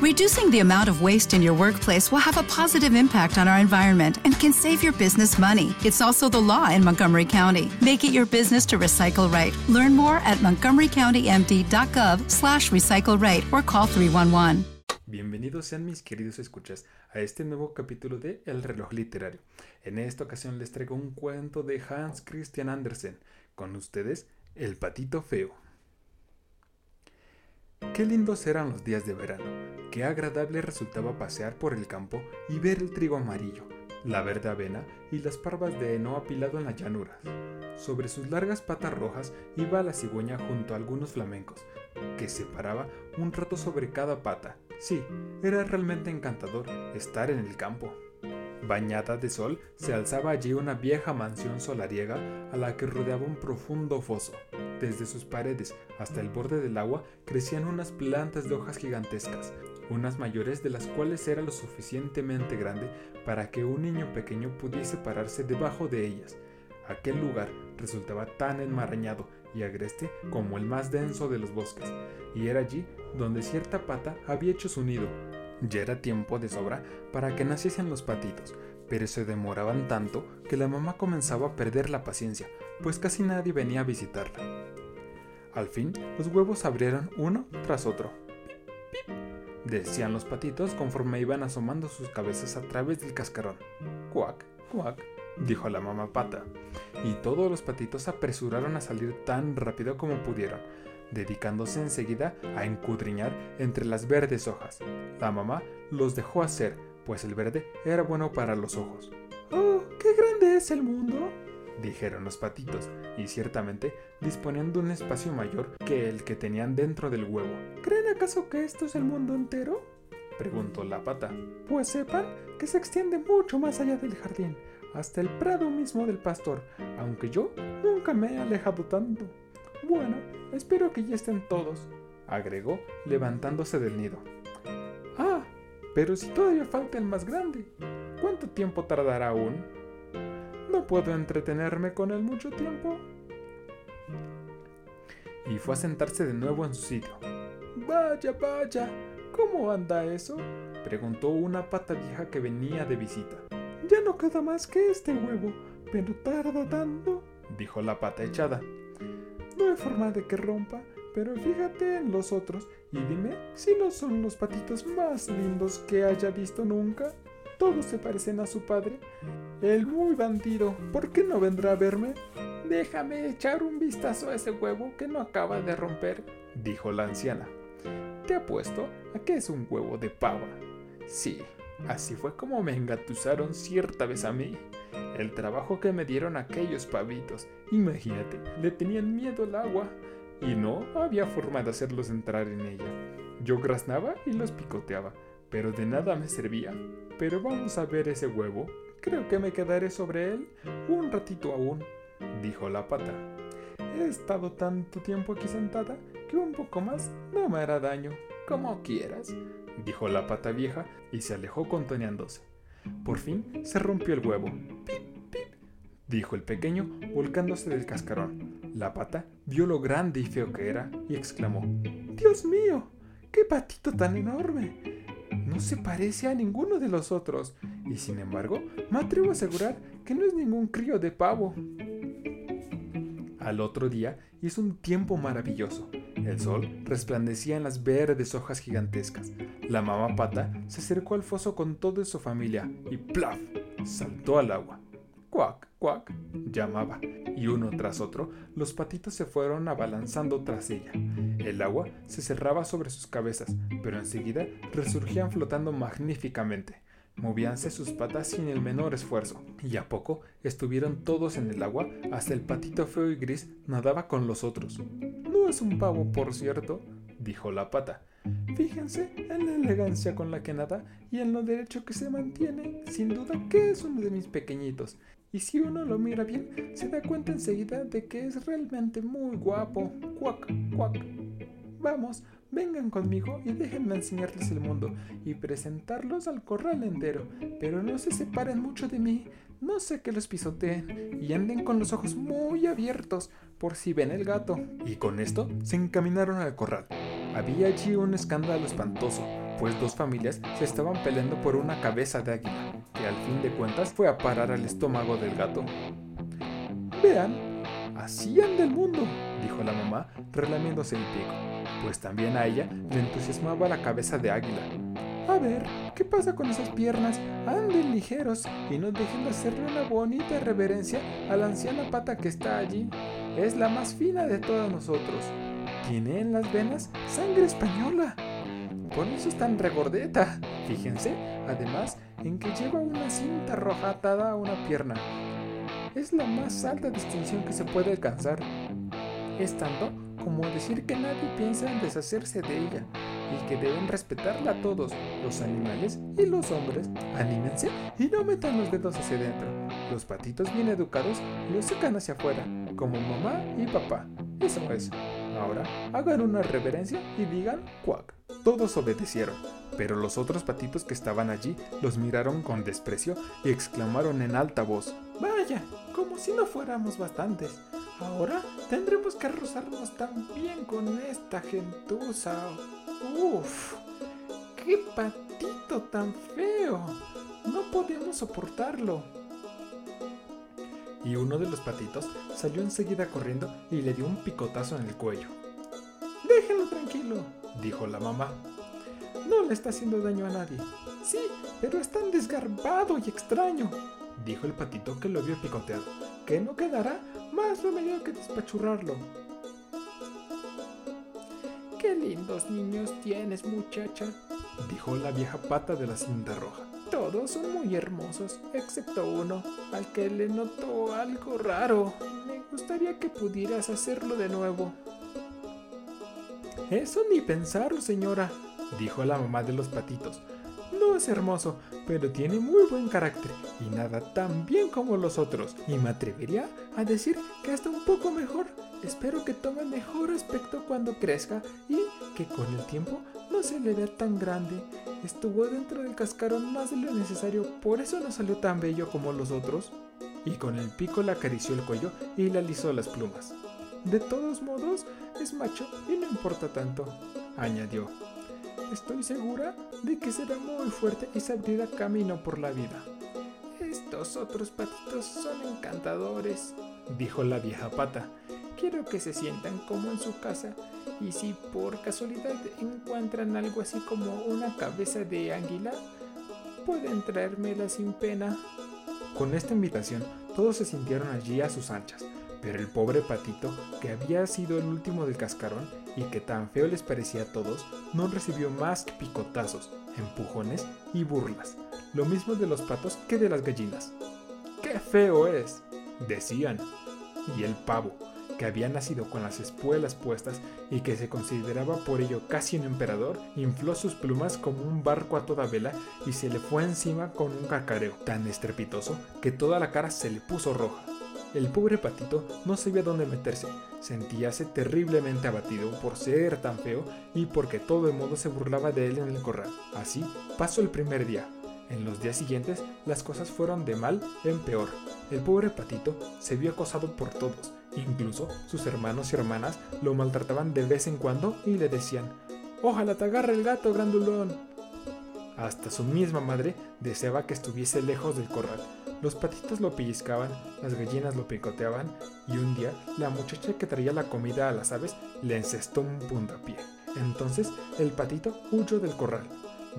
Reducing the amount of waste in your workplace will have a positive impact on our environment and can save your business money. It's also the law in Montgomery County. Make it your business to recycle right. Learn more at montgomerycountymd.gov slash recycle right or call 311. Bienvenidos sean mis queridos escuchas a este nuevo capítulo de El reloj literario. En esta ocasión les traigo un cuento de Hans Christian Andersen. Con ustedes, El patito feo. Qué lindos eran los días de verano, qué agradable resultaba pasear por el campo y ver el trigo amarillo, la verde avena y las parvas de heno apilado en las llanuras. Sobre sus largas patas rojas iba la cigüeña junto a algunos flamencos, que se paraba un rato sobre cada pata. Sí, era realmente encantador estar en el campo. Bañada de sol, se alzaba allí una vieja mansión solariega a la que rodeaba un profundo foso. Desde sus paredes hasta el borde del agua crecían unas plantas de hojas gigantescas, unas mayores de las cuales era lo suficientemente grande para que un niño pequeño pudiese pararse debajo de ellas. Aquel lugar resultaba tan enmarañado y agreste como el más denso de los bosques, y era allí donde cierta pata había hecho su nido. Ya era tiempo de sobra para que naciesen los patitos, pero se demoraban tanto que la mamá comenzaba a perder la paciencia, pues casi nadie venía a visitarla. Al fin, los huevos abrieron uno tras otro. Decían los patitos conforme iban asomando sus cabezas a través del cascarón. Cuac, cuac, dijo la mamá pata. Y todos los patitos apresuraron a salir tan rápido como pudieron, dedicándose enseguida a encudriñar entre las verdes hojas. La mamá los dejó hacer, pues el verde era bueno para los ojos. ¡Oh, qué grande es el mundo! Dijeron los patitos, y ciertamente disponían de un espacio mayor que el que tenían dentro del huevo. ¿Creen acaso que esto es el mundo entero? preguntó la pata. Pues sepan que se extiende mucho más allá del jardín, hasta el prado mismo del pastor, aunque yo nunca me he alejado tanto. Bueno, espero que ya estén todos, agregó, levantándose del nido. Ah, pero si todavía falta el más grande, ¿cuánto tiempo tardará aún? Puedo entretenerme con él mucho tiempo. Y fue a sentarse de nuevo en su sitio. Vaya, vaya, ¿cómo anda eso? preguntó una pata vieja que venía de visita. Ya no queda más que este huevo, pero tarda tanto, dijo la pata echada. No hay forma de que rompa, pero fíjate en los otros y dime si no son los patitos más lindos que haya visto nunca. Todos se parecen a su padre. El muy bandido, ¿por qué no vendrá a verme? Déjame echar un vistazo a ese huevo que no acaba de romper, dijo la anciana. Te apuesto a que es un huevo de pava. Sí, así fue como me engatusaron cierta vez a mí. El trabajo que me dieron aquellos pavitos, imagínate, le tenían miedo al agua y no había forma de hacerlos entrar en ella. Yo graznaba y los picoteaba, pero de nada me servía. Pero vamos a ver ese huevo. Creo que me quedaré sobre él un ratito aún, dijo la pata. He estado tanto tiempo aquí sentada que un poco más no me hará daño. Como quieras, dijo la pata vieja y se alejó contoneándose. Por fin se rompió el huevo. ¡Pip, pip! dijo el pequeño, volcándose del cascarón. La pata vio lo grande y feo que era y exclamó: ¡Dios mío! ¡Qué patito tan enorme! No se parece a ninguno de los otros, y sin embargo, me atrevo a asegurar que no es ningún crío de pavo. Al otro día hizo un tiempo maravilloso. El sol resplandecía en las verdes hojas gigantescas. La mamá pata se acercó al foso con toda su familia y ¡plaf! saltó al agua. ¡Cuac, cuac! llamaba, y uno tras otro los patitos se fueron abalanzando tras ella. El agua se cerraba sobre sus cabezas, pero enseguida resurgían flotando magníficamente. Movíanse sus patas sin el menor esfuerzo, y a poco estuvieron todos en el agua hasta el patito feo y gris nadaba con los otros. No es un pavo, por cierto, dijo la pata. Fíjense en la elegancia con la que nada y en lo derecho que se mantiene. Sin duda que es uno de mis pequeñitos. Y si uno lo mira bien, se da cuenta enseguida de que es realmente muy guapo. Cuac, cuac. Vamos, vengan conmigo y déjenme enseñarles el mundo y presentarlos al corral entero. Pero no se separen mucho de mí, no sé que los pisoteen y anden con los ojos muy abiertos por si ven el gato. Y con esto se encaminaron al corral. Había allí un escándalo espantoso, pues dos familias se estaban peleando por una cabeza de águila, que al fin de cuentas fue a parar al estómago del gato. Vean, así anda el mundo, dijo la mamá, relamiéndose el pico, pues también a ella le entusiasmaba la cabeza de águila. A ver, ¿qué pasa con esas piernas? Anden ligeros y no dejen de hacerle una bonita reverencia a la anciana pata que está allí. Es la más fina de todas nosotros. Tiene en las venas sangre española. Por eso es tan regordeta. Fíjense, además, en que lleva una cinta roja atada a una pierna. Es la más alta distinción que se puede alcanzar. Es tanto como decir que nadie piensa en deshacerse de ella y que deben respetarla a todos, los animales y los hombres. Anímense y no metan los dedos hacia adentro. Los patitos bien educados los sacan hacia afuera, como mamá y papá. Eso es. Ahora hagan una reverencia y digan cuac. Todos obedecieron, pero los otros patitos que estaban allí los miraron con desprecio y exclamaron en alta voz: Vaya, como si no fuéramos bastantes. Ahora tendremos que rozarnos también con esta gentuza. Uf, qué patito tan feo. No podemos soportarlo. Y uno de los patitos salió enseguida corriendo y le dio un picotazo en el cuello. Déjenlo tranquilo, dijo la mamá. No le está haciendo daño a nadie. Sí, pero es tan desgarbado y extraño, dijo el patito que lo vio picoteado, que no quedará más remedio que despachurrarlo. Qué lindos niños tienes, muchacha, dijo la vieja pata de la cinta roja. Todos son muy hermosos, excepto uno, al que le notó algo raro. Me gustaría que pudieras hacerlo de nuevo. Eso ni pensarlo, señora, dijo la mamá de los patitos. No es hermoso, pero tiene muy buen carácter y nada tan bien como los otros. Y me atrevería a decir que hasta un poco mejor. Espero que tome mejor aspecto cuando crezca y que con el tiempo no se le vea tan grande. Estuvo dentro del cascarón más de lo necesario, por eso no salió tan bello como los otros. Y con el pico le acarició el cuello y le alisó las plumas. De todos modos, es macho y no importa tanto, añadió. Estoy segura de que será muy fuerte y se camino por la vida. Estos otros patitos son encantadores, dijo la vieja pata. Quiero que se sientan como en su casa y si por casualidad encuentran algo así como una cabeza de águila, pueden traérmela sin pena. Con esta invitación, todos se sintieron allí a sus anchas, pero el pobre patito, que había sido el último del cascarón y que tan feo les parecía a todos, no recibió más que picotazos, empujones y burlas, lo mismo de los patos que de las gallinas. ¡Qué feo es! decían. Y el pavo, que había nacido con las espuelas puestas y que se consideraba por ello casi un emperador, infló sus plumas como un barco a toda vela y se le fue encima con un cacareo tan estrepitoso que toda la cara se le puso roja. El pobre patito no sabía dónde meterse, sentíase terriblemente abatido por ser tan feo y porque todo el mundo se burlaba de él en el corral. Así pasó el primer día. En los días siguientes las cosas fueron de mal en peor. El pobre patito se vio acosado por todos, incluso sus hermanos y hermanas lo maltrataban de vez en cuando y le decían, Ojalá te agarre el gato, grandulón. Hasta su misma madre deseaba que estuviese lejos del corral, los patitos lo pellizcaban, las gallinas lo picoteaban y un día la muchacha que traía la comida a las aves le encestó un puntapié. Entonces el patito huyó del corral.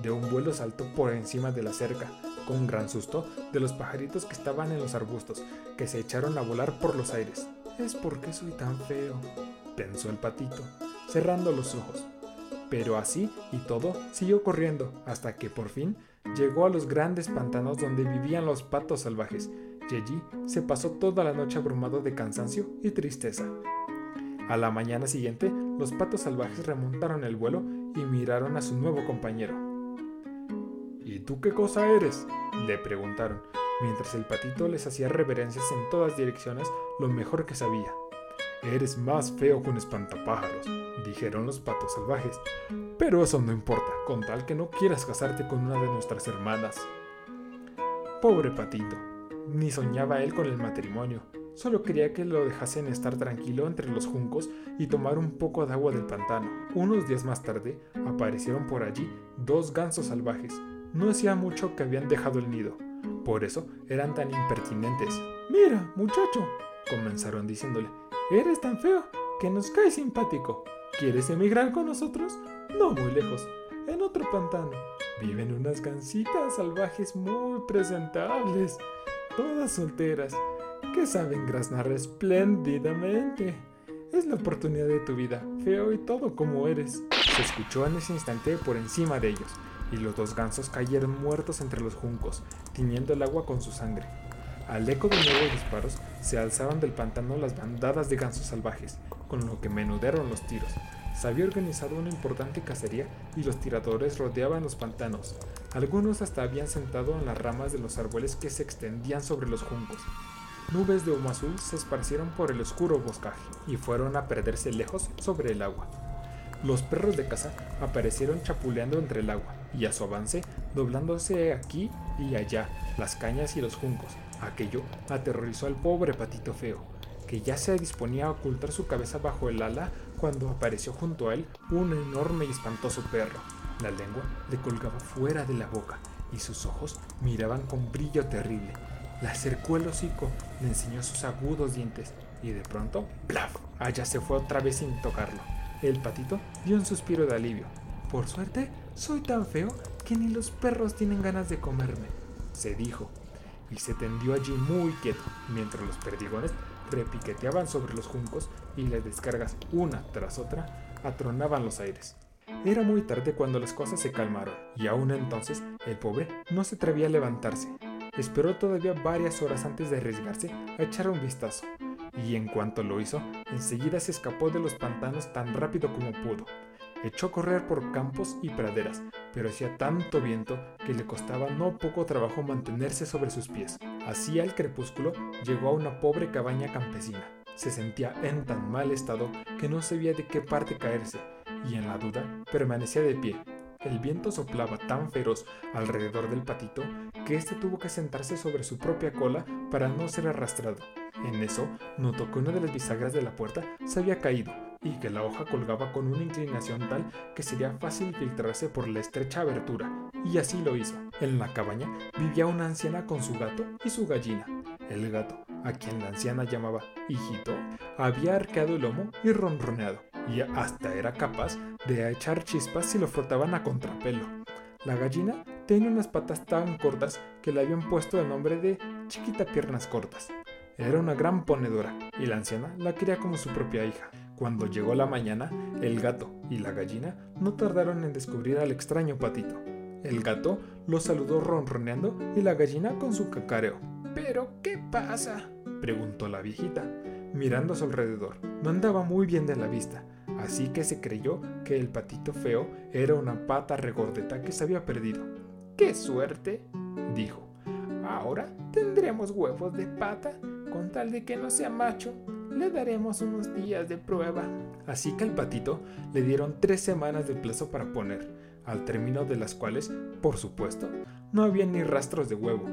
De un vuelo saltó por encima de la cerca, con gran susto de los pajaritos que estaban en los arbustos, que se echaron a volar por los aires. Es porque soy tan feo, pensó el patito, cerrando los ojos. Pero así y todo siguió corriendo hasta que por fin llegó a los grandes pantanos donde vivían los patos salvajes y allí se pasó toda la noche abrumado de cansancio y tristeza. A la mañana siguiente, los patos salvajes remontaron el vuelo y miraron a su nuevo compañero. ¿Y tú qué cosa eres? le preguntaron, mientras el patito les hacía reverencias en todas direcciones lo mejor que sabía. Eres más feo un espantapájaros, dijeron los patos salvajes. Pero eso no importa, con tal que no quieras casarte con una de nuestras hermanas. Pobre patito, ni soñaba él con el matrimonio, solo quería que lo dejasen estar tranquilo entre los juncos y tomar un poco de agua del pantano. Unos días más tarde aparecieron por allí dos gansos salvajes. No hacía mucho que habían dejado el nido. Por eso eran tan impertinentes. Mira, muchacho, comenzaron diciéndole, eres tan feo que nos cae simpático. ¿Quieres emigrar con nosotros? No muy lejos, en otro pantano. Viven unas gansitas salvajes muy presentables, todas solteras, que saben graznar espléndidamente. Es la oportunidad de tu vida, feo y todo como eres. Se escuchó en ese instante por encima de ellos, y los dos gansos cayeron muertos entre los juncos, tiñendo el agua con su sangre. Al eco de nuevos disparos, se alzaban del pantano las bandadas de gansos salvajes, con lo que menudearon los tiros. Se había organizado una importante cacería y los tiradores rodeaban los pantanos. Algunos hasta habían sentado en las ramas de los árboles que se extendían sobre los juncos. Nubes de humo azul se esparcieron por el oscuro boscaje y fueron a perderse lejos sobre el agua. Los perros de caza aparecieron chapuleando entre el agua y a su avance doblándose aquí allá las cañas y los juncos. Aquello aterrorizó al pobre patito feo, que ya se disponía a ocultar su cabeza bajo el ala cuando apareció junto a él un enorme y espantoso perro. La lengua le colgaba fuera de la boca y sus ojos miraban con brillo terrible. Le acercó el hocico, le enseñó sus agudos dientes y de pronto, ¡plaf! Allá se fue otra vez sin tocarlo. El patito dio un suspiro de alivio. Por suerte, soy tan feo ni los perros tienen ganas de comerme, se dijo, y se tendió allí muy quieto, mientras los perdigones repiqueteaban sobre los juncos y las descargas una tras otra atronaban los aires. Era muy tarde cuando las cosas se calmaron, y aún entonces el pobre no se atrevía a levantarse. Esperó todavía varias horas antes de arriesgarse a echar un vistazo, y en cuanto lo hizo, enseguida se escapó de los pantanos tan rápido como pudo. Echó a correr por campos y praderas, pero hacía tanto viento que le costaba no poco trabajo mantenerse sobre sus pies. Así al crepúsculo llegó a una pobre cabaña campesina. Se sentía en tan mal estado que no sabía de qué parte caerse, y en la duda permanecía de pie. El viento soplaba tan feroz alrededor del patito que éste tuvo que sentarse sobre su propia cola para no ser arrastrado. En eso notó que una de las bisagras de la puerta se había caído y que la hoja colgaba con una inclinación tal que sería fácil filtrarse por la estrecha abertura, y así lo hizo. En la cabaña vivía una anciana con su gato y su gallina. El gato, a quien la anciana llamaba hijito, había arqueado el lomo y ronroneado, y hasta era capaz de echar chispas si lo frotaban a contrapelo. La gallina tenía unas patas tan cortas que le habían puesto el nombre de Chiquita Piernas Cortas. Era una gran ponedora y la anciana la quería como su propia hija. Cuando llegó la mañana, el gato y la gallina no tardaron en descubrir al extraño patito. El gato lo saludó ronroneando y la gallina con su cacareo. ¿Pero qué pasa? preguntó la viejita, mirando a su alrededor. No andaba muy bien de la vista, así que se creyó que el patito feo era una pata regordeta que se había perdido. ¡Qué suerte! dijo. Ahora tendremos huevos de pata con tal de que no sea macho, le daremos unos días de prueba. Así que al patito le dieron tres semanas de plazo para poner, al término de las cuales, por supuesto, no había ni rastros de huevo.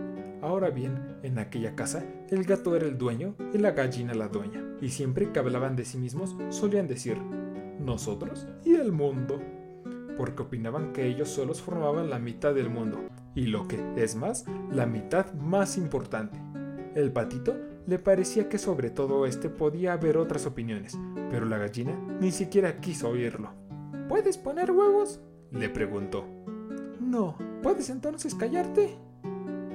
Ahora bien, en aquella casa, el gato era el dueño y la gallina la dueña, y siempre que hablaban de sí mismos solían decir, nosotros y el mundo, porque opinaban que ellos solos formaban la mitad del mundo, y lo que es más, la mitad más importante. El patito le parecía que sobre todo este podía haber otras opiniones, pero la gallina ni siquiera quiso oírlo. ¿Puedes poner huevos? le preguntó. No, ¿puedes entonces callarte?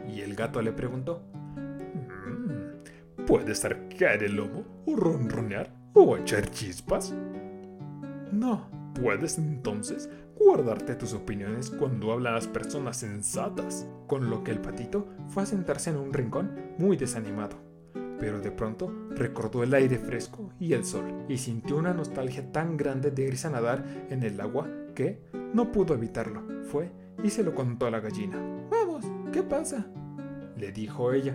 Y el gato le preguntó. Mm, ¿Puedes arquear el lomo o ronronear o echar chispas? No. ¿Puedes entonces guardarte tus opiniones cuando hablan las personas sensatas? Con lo que el patito fue a sentarse en un rincón muy desanimado pero de pronto recordó el aire fresco y el sol y sintió una nostalgia tan grande de irse a nadar en el agua que no pudo evitarlo. Fue y se lo contó a la gallina. Vamos, ¿qué pasa? le dijo ella.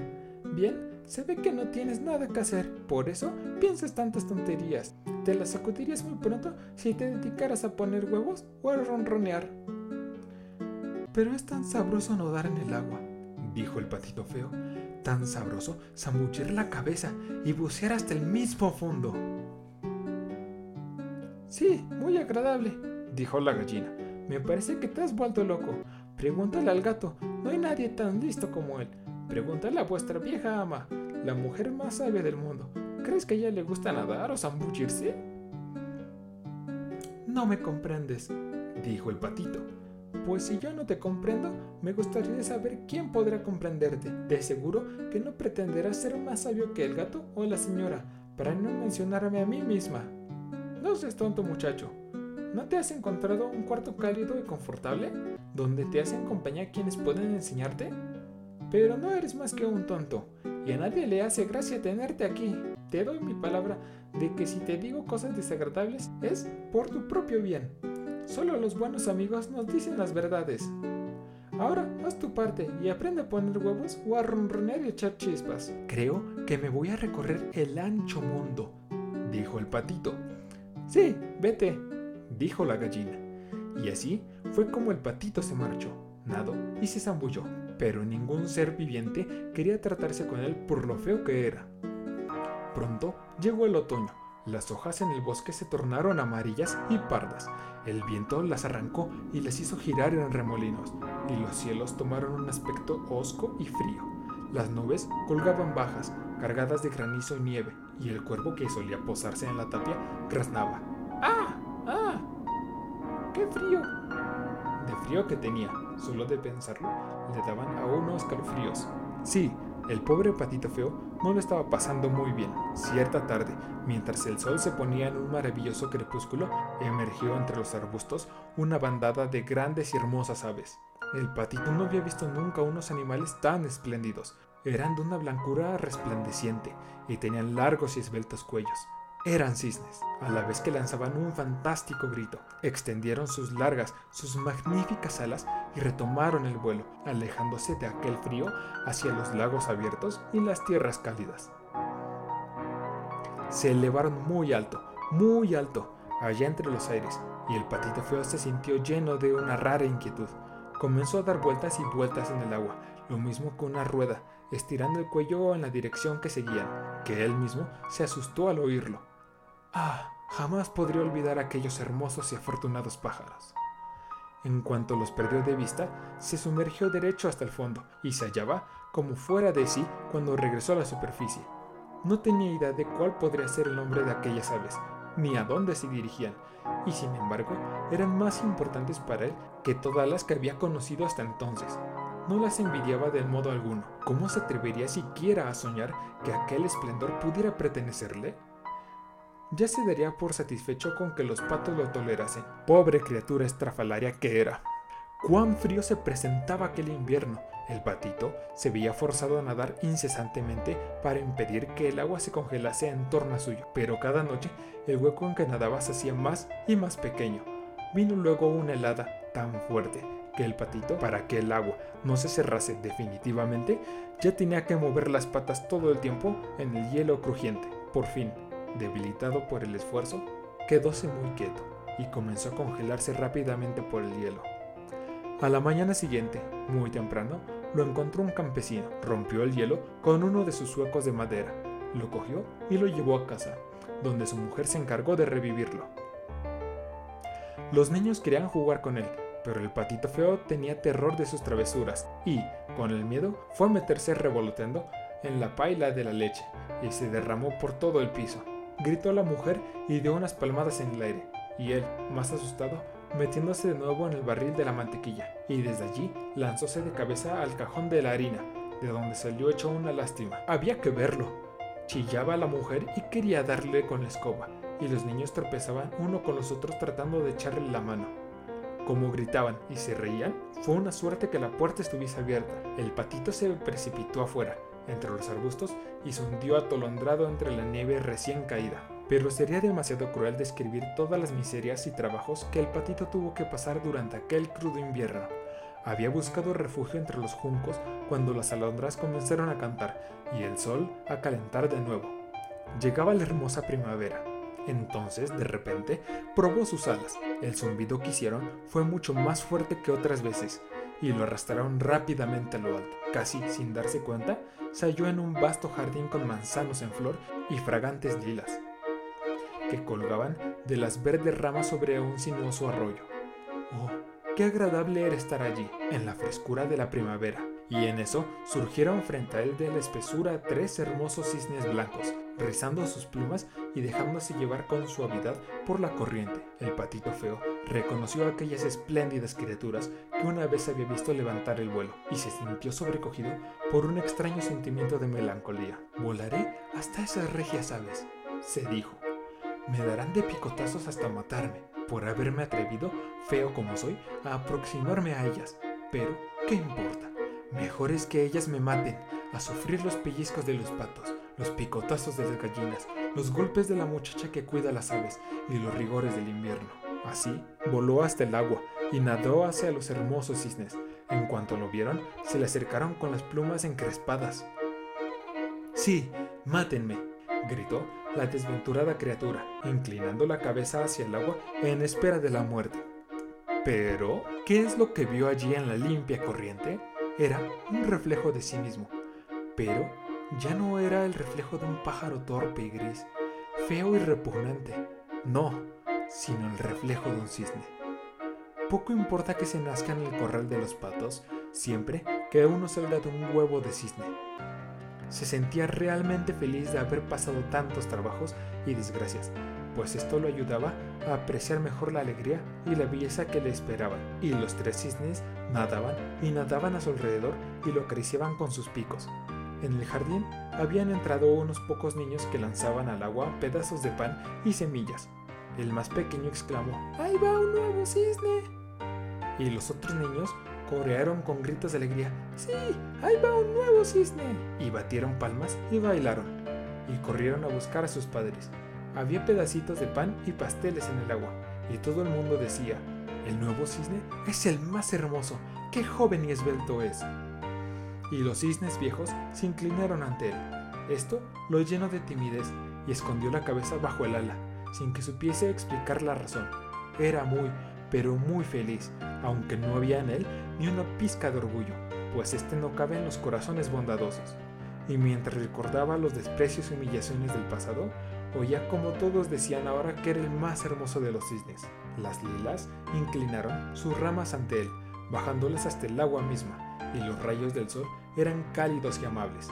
Bien, se ve que no tienes nada que hacer, por eso piensas tantas tonterías. Te las sacudirías muy pronto si te dedicaras a poner huevos o a ronronear. Pero es tan sabroso nadar en el agua, dijo el patito feo tan sabroso zambuchir la cabeza y bucear hasta el mismo fondo. Sí, muy agradable, dijo la gallina, Me parece que te has vuelto loco. Pregúntale al gato, no hay nadie tan listo como él. Pregúntale a vuestra vieja ama, la mujer más sabia del mundo. ¿Crees que a ella le gusta nadar o zambullirse? No me comprendes, dijo el patito. Pues si yo no te comprendo, me gustaría saber quién podrá comprenderte. De seguro que no pretenderás ser más sabio que el gato o la señora, para no mencionarme a mí misma. No seas tonto muchacho. ¿No te has encontrado un cuarto cálido y confortable, donde te hacen compañía quienes pueden enseñarte? Pero no eres más que un tonto, y a nadie le hace gracia tenerte aquí. Te doy mi palabra de que si te digo cosas desagradables es por tu propio bien. Solo los buenos amigos nos dicen las verdades. Ahora haz tu parte y aprende a poner huevos o a ronronear y echar chispas. Creo que me voy a recorrer el ancho mundo, dijo el patito. Sí, vete, dijo la gallina. Y así fue como el patito se marchó, nadó y se zambulló, pero ningún ser viviente quería tratarse con él por lo feo que era. Pronto llegó el otoño las hojas en el bosque se tornaron amarillas y pardas. El viento las arrancó y las hizo girar en remolinos, y los cielos tomaron un aspecto hosco y frío. Las nubes colgaban bajas, cargadas de granizo y nieve, y el cuervo que solía posarse en la tapia graznaba. ¡Ah! ¡Ah! ¡Qué frío! De frío que tenía, solo de pensarlo, le daban a uno escalofríos. Sí, el pobre patito feo no lo estaba pasando muy bien. Cierta tarde, mientras el sol se ponía en un maravilloso crepúsculo, emergió entre los arbustos una bandada de grandes y hermosas aves. El patito no había visto nunca unos animales tan espléndidos. Eran de una blancura resplandeciente y tenían largos y esbeltos cuellos. Eran cisnes, a la vez que lanzaban un fantástico grito. Extendieron sus largas, sus magníficas alas y retomaron el vuelo, alejándose de aquel frío hacia los lagos abiertos y las tierras cálidas. Se elevaron muy alto, muy alto, allá entre los aires, y el patito feo se sintió lleno de una rara inquietud. Comenzó a dar vueltas y vueltas en el agua, lo mismo que una rueda, estirando el cuello en la dirección que seguían, que él mismo se asustó al oírlo. Ah, jamás podría olvidar aquellos hermosos y afortunados pájaros. En cuanto los perdió de vista, se sumergió derecho hasta el fondo y se hallaba como fuera de sí cuando regresó a la superficie. No tenía idea de cuál podría ser el nombre de aquellas aves, ni a dónde se dirigían, y sin embargo eran más importantes para él que todas las que había conocido hasta entonces. No las envidiaba del modo alguno. ¿Cómo se atrevería siquiera a soñar que aquel esplendor pudiera pertenecerle? Ya se daría por satisfecho con que los patos lo tolerasen. Pobre criatura estrafalaria que era. Cuán frío se presentaba aquel invierno. El patito se veía forzado a nadar incesantemente para impedir que el agua se congelase en torno a suyo, pero cada noche el hueco en que nadaba se hacía más y más pequeño. Vino luego una helada tan fuerte que el patito, para que el agua no se cerrase definitivamente, ya tenía que mover las patas todo el tiempo en el hielo crujiente. Por fin, debilitado por el esfuerzo, quedóse muy quieto y comenzó a congelarse rápidamente por el hielo. A la mañana siguiente, muy temprano, lo encontró un campesino. Rompió el hielo con uno de sus suecos de madera, lo cogió y lo llevó a casa, donde su mujer se encargó de revivirlo. Los niños querían jugar con él, pero el patito feo tenía terror de sus travesuras y, con el miedo, fue a meterse revoloteando en la paila de la leche y se derramó por todo el piso gritó la mujer y dio unas palmadas en el aire, y él, más asustado, metiéndose de nuevo en el barril de la mantequilla, y desde allí lanzóse de cabeza al cajón de la harina, de donde salió hecho una lástima. Había que verlo. Chillaba la mujer y quería darle con la escoba, y los niños tropezaban uno con los otros tratando de echarle la mano. Como gritaban y se reían, fue una suerte que la puerta estuviese abierta. El patito se precipitó afuera, entre los arbustos y se hundió atolondrado entre la nieve recién caída. Pero sería demasiado cruel describir todas las miserias y trabajos que el patito tuvo que pasar durante aquel crudo invierno. Había buscado refugio entre los juncos cuando las alondras comenzaron a cantar y el sol a calentar de nuevo. Llegaba la hermosa primavera. Entonces, de repente, probó sus alas. El zumbido que hicieron fue mucho más fuerte que otras veces, y lo arrastraron rápidamente a lo alto. Casi sin darse cuenta, se halló en un vasto jardín con manzanos en flor y fragantes lilas, que colgaban de las verdes ramas sobre un sinuoso arroyo. Oh, qué agradable era estar allí, en la frescura de la primavera. Y en eso surgieron frente a él de la espesura tres hermosos cisnes blancos, rizando sus plumas y dejándose llevar con suavidad por la corriente. El patito feo reconoció a aquellas espléndidas criaturas que una vez había visto levantar el vuelo y se sintió sobrecogido por un extraño sentimiento de melancolía. Volaré hasta esas regias aves, se dijo. Me darán de picotazos hasta matarme por haberme atrevido, feo como soy, a aproximarme a ellas. Pero, ¿qué importa? Mejor es que ellas me maten, a sufrir los pellizcos de los patos, los picotazos de las gallinas, los golpes de la muchacha que cuida las aves y los rigores del invierno. Así, voló hasta el agua y nadó hacia los hermosos cisnes. En cuanto lo vieron, se le acercaron con las plumas encrespadas. Sí, mátenme, gritó la desventurada criatura, inclinando la cabeza hacia el agua en espera de la muerte. Pero, ¿qué es lo que vio allí en la limpia corriente? Era un reflejo de sí mismo, pero ya no era el reflejo de un pájaro torpe y gris, feo y repugnante, no, sino el reflejo de un cisne. Poco importa que se nazca en el corral de los patos, siempre que uno salga de un huevo de cisne. Se sentía realmente feliz de haber pasado tantos trabajos y desgracias, pues esto lo ayudaba a apreciar mejor la alegría y la belleza que le esperaban. Y los tres cisnes nadaban y nadaban a su alrededor y lo acariciaban con sus picos. En el jardín habían entrado unos pocos niños que lanzaban al agua pedazos de pan y semillas. El más pequeño exclamó, ¡Ahí va un nuevo cisne! Y los otros niños corearon con gritos de alegría, ¡Sí! ¡Ahí va un nuevo cisne! Y batieron palmas y bailaron. Y corrieron a buscar a sus padres. Había pedacitos de pan y pasteles en el agua, y todo el mundo decía, el nuevo cisne es el más hermoso, qué joven y esbelto es. Y los cisnes viejos se inclinaron ante él. Esto lo llenó de timidez y escondió la cabeza bajo el ala, sin que supiese explicar la razón. Era muy, pero muy feliz, aunque no había en él ni una pizca de orgullo, pues este no cabe en los corazones bondadosos. Y mientras recordaba los desprecios y humillaciones del pasado, oía como todos decían ahora que era el más hermoso de los cisnes. Las lilas inclinaron sus ramas ante él, bajándoles hasta el agua misma, y los rayos del sol eran cálidos y amables.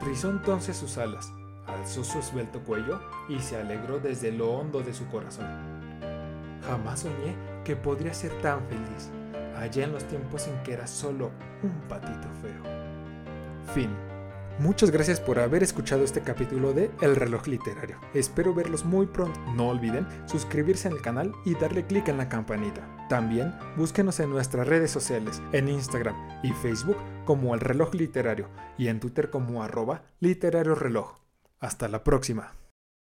Rizó entonces sus alas, alzó su esbelto cuello y se alegró desde lo hondo de su corazón. Jamás soñé que podría ser tan feliz, allá en los tiempos en que era solo un patito feo. Fin. Muchas gracias por haber escuchado este capítulo de El reloj literario. Espero verlos muy pronto. No olviden suscribirse al canal y darle clic en la campanita. También búsquenos en nuestras redes sociales, en Instagram y Facebook como El reloj literario y en Twitter como arroba literario reloj. Hasta la próxima.